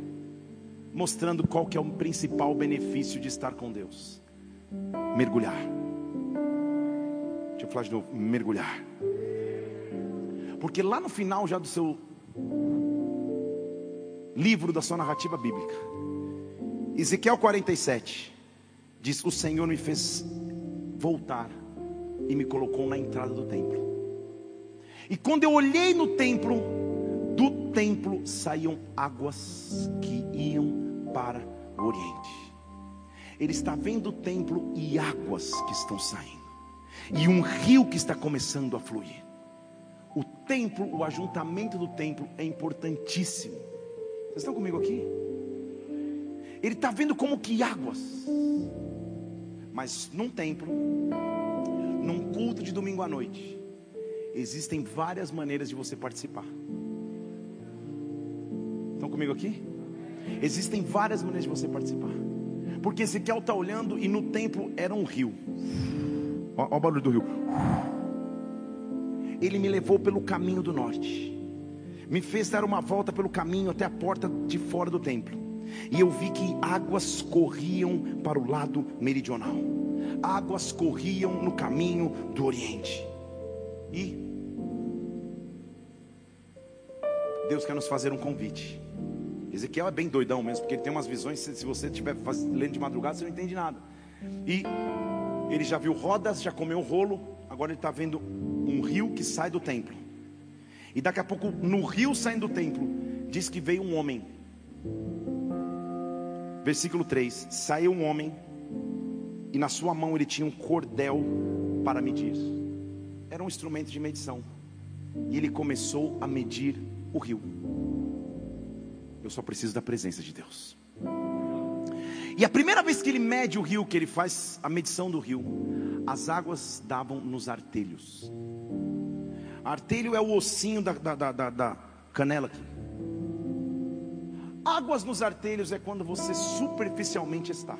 Mostrando qual que é o principal benefício de estar com Deus mergulhar. Deixa eu falar de novo, mergulhar. Porque lá no final já do seu livro da sua narrativa bíblica, Ezequiel 47 diz: O Senhor me fez voltar e me colocou na entrada do templo. E quando eu olhei no templo, do templo saíam águas que iam para o oriente ele está vendo o templo e águas que estão saindo, e um rio que está começando a fluir. O templo, o ajuntamento do templo é importantíssimo. Vocês estão comigo aqui? Ele está vendo como que águas, mas num templo, num culto de domingo à noite, existem várias maneiras de você participar. Estão comigo aqui? Existem várias maneiras de você participar. Porque Ezequiel está olhando e no templo era um rio. Olha o barulho do rio. Ele me levou pelo caminho do norte. Me fez dar uma volta pelo caminho até a porta de fora do templo. E eu vi que águas corriam para o lado meridional. Águas corriam no caminho do oriente. E Deus quer nos fazer um convite. Ezequiel é bem doidão mesmo, porque ele tem umas visões. Se você estiver lendo de madrugada, você não entende nada. E ele já viu rodas, já comeu rolo. Agora ele está vendo um rio que sai do templo. E daqui a pouco, no rio saindo do templo, diz que veio um homem. Versículo 3: Saiu um homem, e na sua mão ele tinha um cordel para medir. Era um instrumento de medição. E ele começou a medir o rio. Eu só preciso da presença de Deus. E a primeira vez que ele mede o rio, que ele faz a medição do rio, as águas davam nos artelhos. Artelho é o ossinho da, da, da, da canela aqui. Águas nos artelhos é quando você superficialmente está.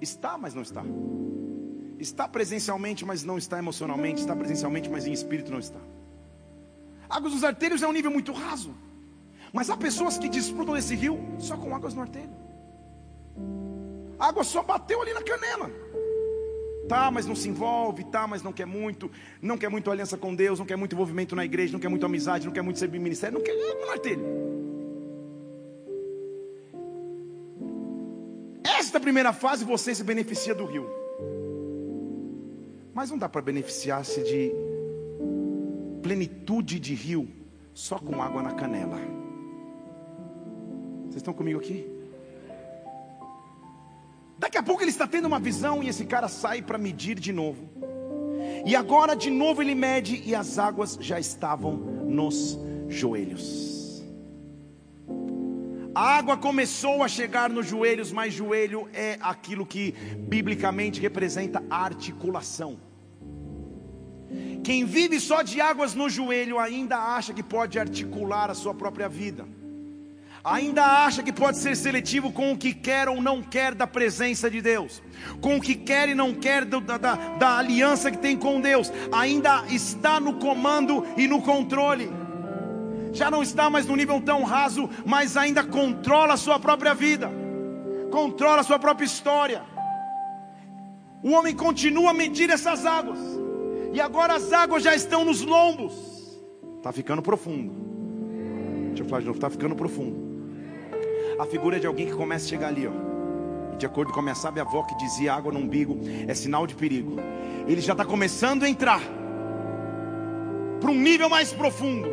Está, mas não está. Está presencialmente, mas não está emocionalmente. Está presencialmente, mas em espírito não está. Águas dos arteiros é um nível muito raso. Mas há pessoas que desfrutam desse rio só com águas no arteiro. A água só bateu ali na canela. Tá, mas não se envolve, tá, mas não quer muito, não quer muito aliança com Deus, não quer muito envolvimento na igreja, não quer muito amizade, não quer muito servir ministério, não quer água no arteiro. Esta primeira fase você se beneficia do rio. Mas não dá para beneficiar-se de plenitude de rio só com água na canela. Vocês estão comigo aqui? Daqui a pouco ele está tendo uma visão e esse cara sai para medir de novo. E agora de novo ele mede e as águas já estavam nos joelhos. A água começou a chegar nos joelhos, mas joelho é aquilo que biblicamente representa articulação. Quem vive só de águas no joelho ainda acha que pode articular a sua própria vida ainda acha que pode ser seletivo com o que quer ou não quer da presença de Deus, com o que quer e não quer da, da, da aliança que tem com Deus, ainda está no comando e no controle, já não está mais no nível tão raso, mas ainda controla a sua própria vida, controla a sua própria história. O homem continua a medir essas águas, e agora as águas já estão nos lombos, está ficando profundo. Deixa eu falar de novo, está ficando profundo a figura de alguém que começa a chegar ali, ó. E de acordo com a minha sábia avó que dizia água no umbigo é sinal de perigo. Ele já está começando a entrar para um nível mais profundo.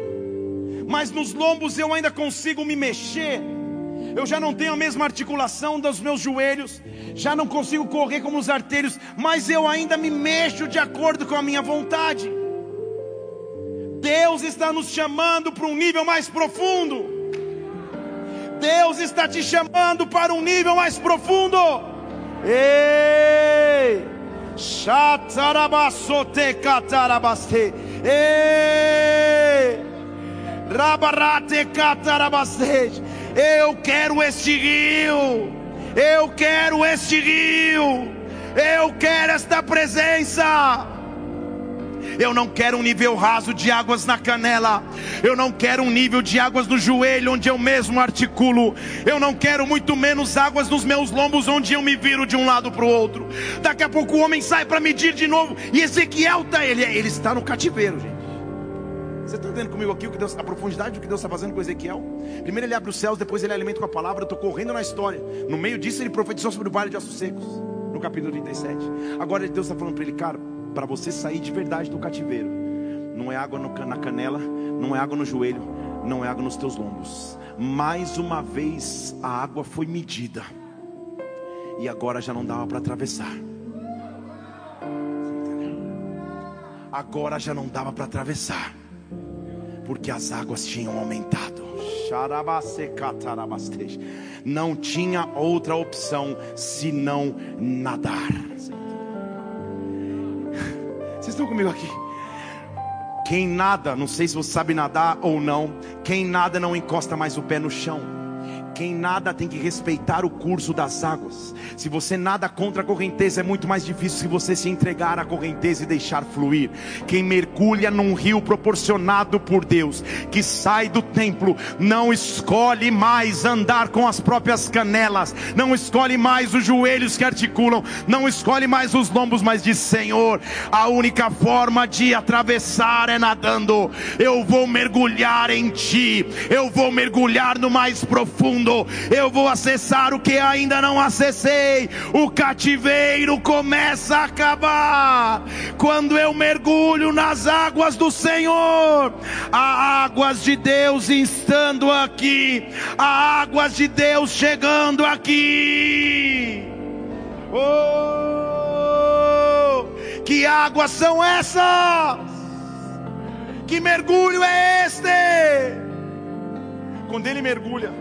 Mas nos lombos eu ainda consigo me mexer. Eu já não tenho a mesma articulação dos meus joelhos, já não consigo correr como os arteiros, mas eu ainda me mexo de acordo com a minha vontade. Deus está nos chamando para um nível mais profundo. Deus está te chamando para um nível mais profundo. Ei! Shatarabasote catarabaste. Ei! Rabarate catarabaste. Eu quero este rio. Eu quero este rio. Eu quero esta presença. Eu não quero um nível raso de águas na canela. Eu não quero um nível de águas no joelho onde eu mesmo articulo. Eu não quero muito menos águas nos meus lombos onde eu me viro de um lado para o outro. Daqui a pouco o homem sai para medir de novo e Ezequiel tá ele, ele está no cativeiro, gente. Você está entendendo comigo aqui o que Deus, a profundidade do que Deus está fazendo com Ezequiel? Primeiro ele abre os céus, depois ele alimenta com a palavra. Eu estou correndo na história. No meio disso ele profetizou sobre o vale de ossos secos, no capítulo 37. Agora Deus está falando para ele, cara, para você sair de verdade do cativeiro. Não é água no, na canela, não é água no joelho, não é água nos teus lombos. Mais uma vez a água foi medida. E agora já não dava para atravessar. Agora já não dava para atravessar. Porque as águas tinham aumentado. Não tinha outra opção senão nadar. Estão comigo aqui? Quem nada, não sei se você sabe nadar ou não, quem nada não encosta mais o pé no chão. Quem nada tem que respeitar o curso das águas. Se você nada contra a correnteza, é muito mais difícil se você se entregar à correnteza e deixar fluir. Quem mergulha num rio proporcionado por Deus, que sai do templo, não escolhe mais andar com as próprias canelas, não escolhe mais os joelhos que articulam, não escolhe mais os lombos, mas diz: Senhor, a única forma de atravessar é nadando. Eu vou mergulhar em Ti, eu vou mergulhar no mais profundo mundo, eu vou acessar o que ainda não acessei. O cativeiro começa a acabar quando eu mergulho nas águas do Senhor. Há águas de Deus estando aqui, há águas de Deus chegando aqui. Oh, que águas são essas? Que mergulho é este? Quando ele mergulha,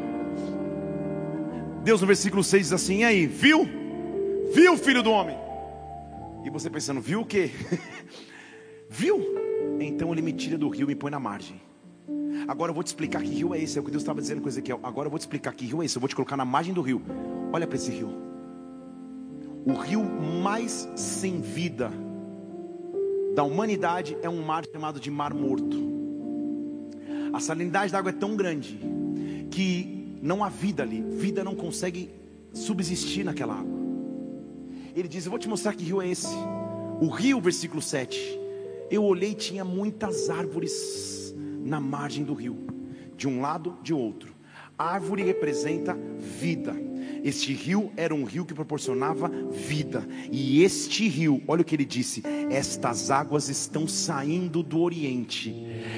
Deus no versículo 6 diz assim: e aí, viu? Viu, filho do homem? E você pensando, viu o que? viu? Então ele me tira do rio e me põe na margem. Agora eu vou te explicar que rio é esse, é o que Deus estava dizendo com Ezequiel. Agora eu vou te explicar que rio é esse, eu vou te colocar na margem do rio. Olha para esse rio. O rio mais sem vida da humanidade é um mar chamado de Mar Morto. A salinidade da água é tão grande que não há vida ali, vida não consegue subsistir naquela água. Ele diz: Eu vou te mostrar que rio é esse. O rio, versículo 7. Eu olhei, tinha muitas árvores na margem do rio, de um lado, de outro. A árvore representa vida. Este rio era um rio que proporcionava vida. E este rio, olha o que ele disse: estas águas estão saindo do Oriente,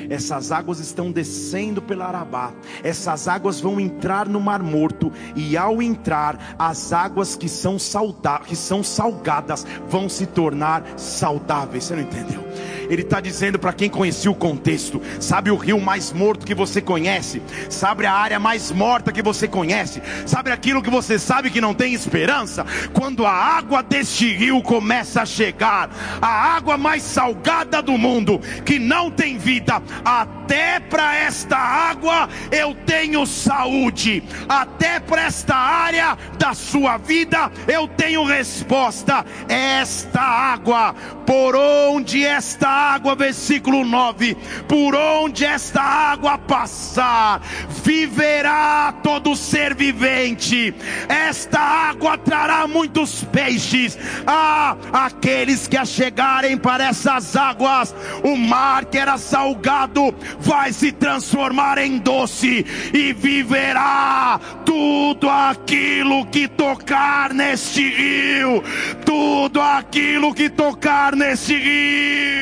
essas águas estão descendo pela Arabá, essas águas vão entrar no Mar Morto, e ao entrar, as águas que são, sauda que são salgadas vão se tornar saudáveis. Você não entendeu? Ele está dizendo para quem conhecia o contexto: sabe o rio mais morto que você conhece, sabe a área mais morta que você conhece, sabe aquilo que você sabe que não tem esperança. Quando a água deste rio começa a chegar, a água mais salgada do mundo, que não tem vida, até para esta água eu tenho saúde, até para esta área da sua vida eu tenho resposta. Esta água, por onde esta água, versículo 9: por onde esta água passar, viverá todo ser vivente. Esta água trará muitos peixes. Ah, aqueles que a chegarem para essas águas, o mar que era salgado vai se transformar em doce e viverá tudo aquilo que tocar neste rio, tudo aquilo que tocar neste rio.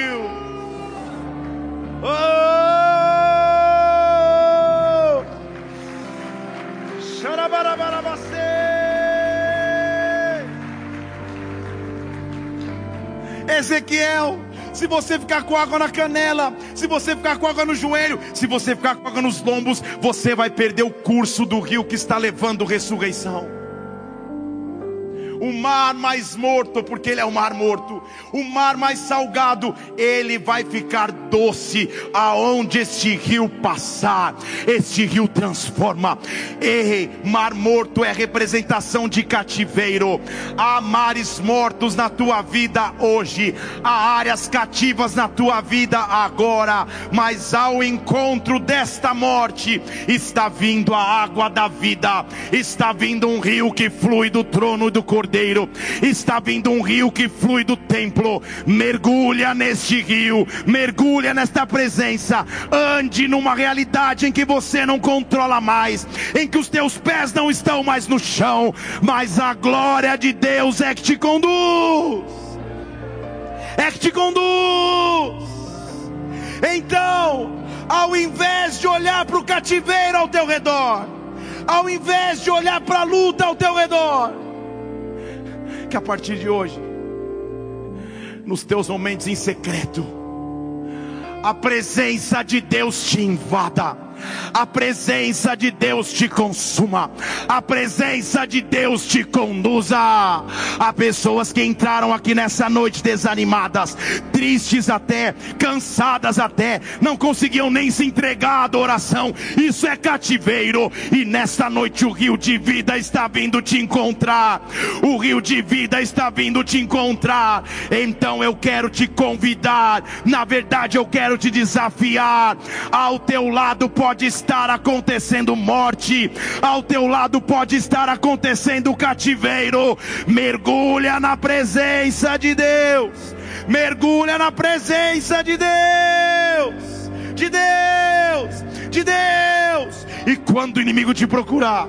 Oh! Ezequiel, se você ficar com água na canela, se você ficar com água no joelho, se você ficar com água nos lombos, você vai perder o curso do rio que está levando ressurreição o mar mais morto, porque ele é o mar morto, o mar mais salgado, ele vai ficar doce aonde este rio passar. Este rio transforma. E mar morto é representação de cativeiro. Há mares mortos na tua vida hoje, há áreas cativas na tua vida agora, mas ao encontro desta morte está vindo a água da vida, está vindo um rio que flui do trono do Cordeiro Cordeiro. Está vindo um rio que flui do templo. Mergulha neste rio, mergulha nesta presença. Ande numa realidade em que você não controla mais, em que os teus pés não estão mais no chão, mas a glória de Deus é que te conduz. É que te conduz. Então, ao invés de olhar para o cativeiro ao teu redor, ao invés de olhar para a luta ao teu redor, que a partir de hoje, nos teus momentos em secreto, a presença de Deus te invada a presença de Deus te consuma, a presença de Deus te conduza. Há pessoas que entraram aqui nessa noite desanimadas, tristes até, cansadas até, não conseguiam nem se entregar à adoração. Isso é cativeiro, e nesta noite o rio de vida está vindo te encontrar. O rio de vida está vindo te encontrar. Então eu quero te convidar, na verdade eu quero te desafiar. Ao teu lado pode pode estar acontecendo morte, ao teu lado pode estar acontecendo cativeiro. Mergulha na presença de Deus, mergulha na presença de Deus, de Deus, de Deus. E quando o inimigo te procurar,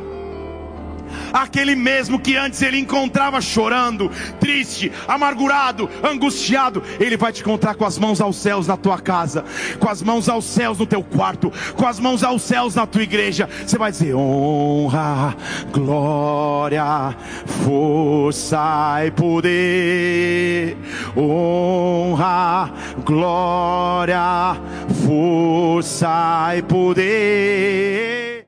aquele mesmo que antes ele encontrava chorando, triste, amargurado, angustiado, ele vai te encontrar com as mãos aos céus na tua casa, com as mãos aos céus no teu quarto, com as mãos aos céus na tua igreja. Você vai dizer: honra, glória, força e poder. Honra, glória, força e poder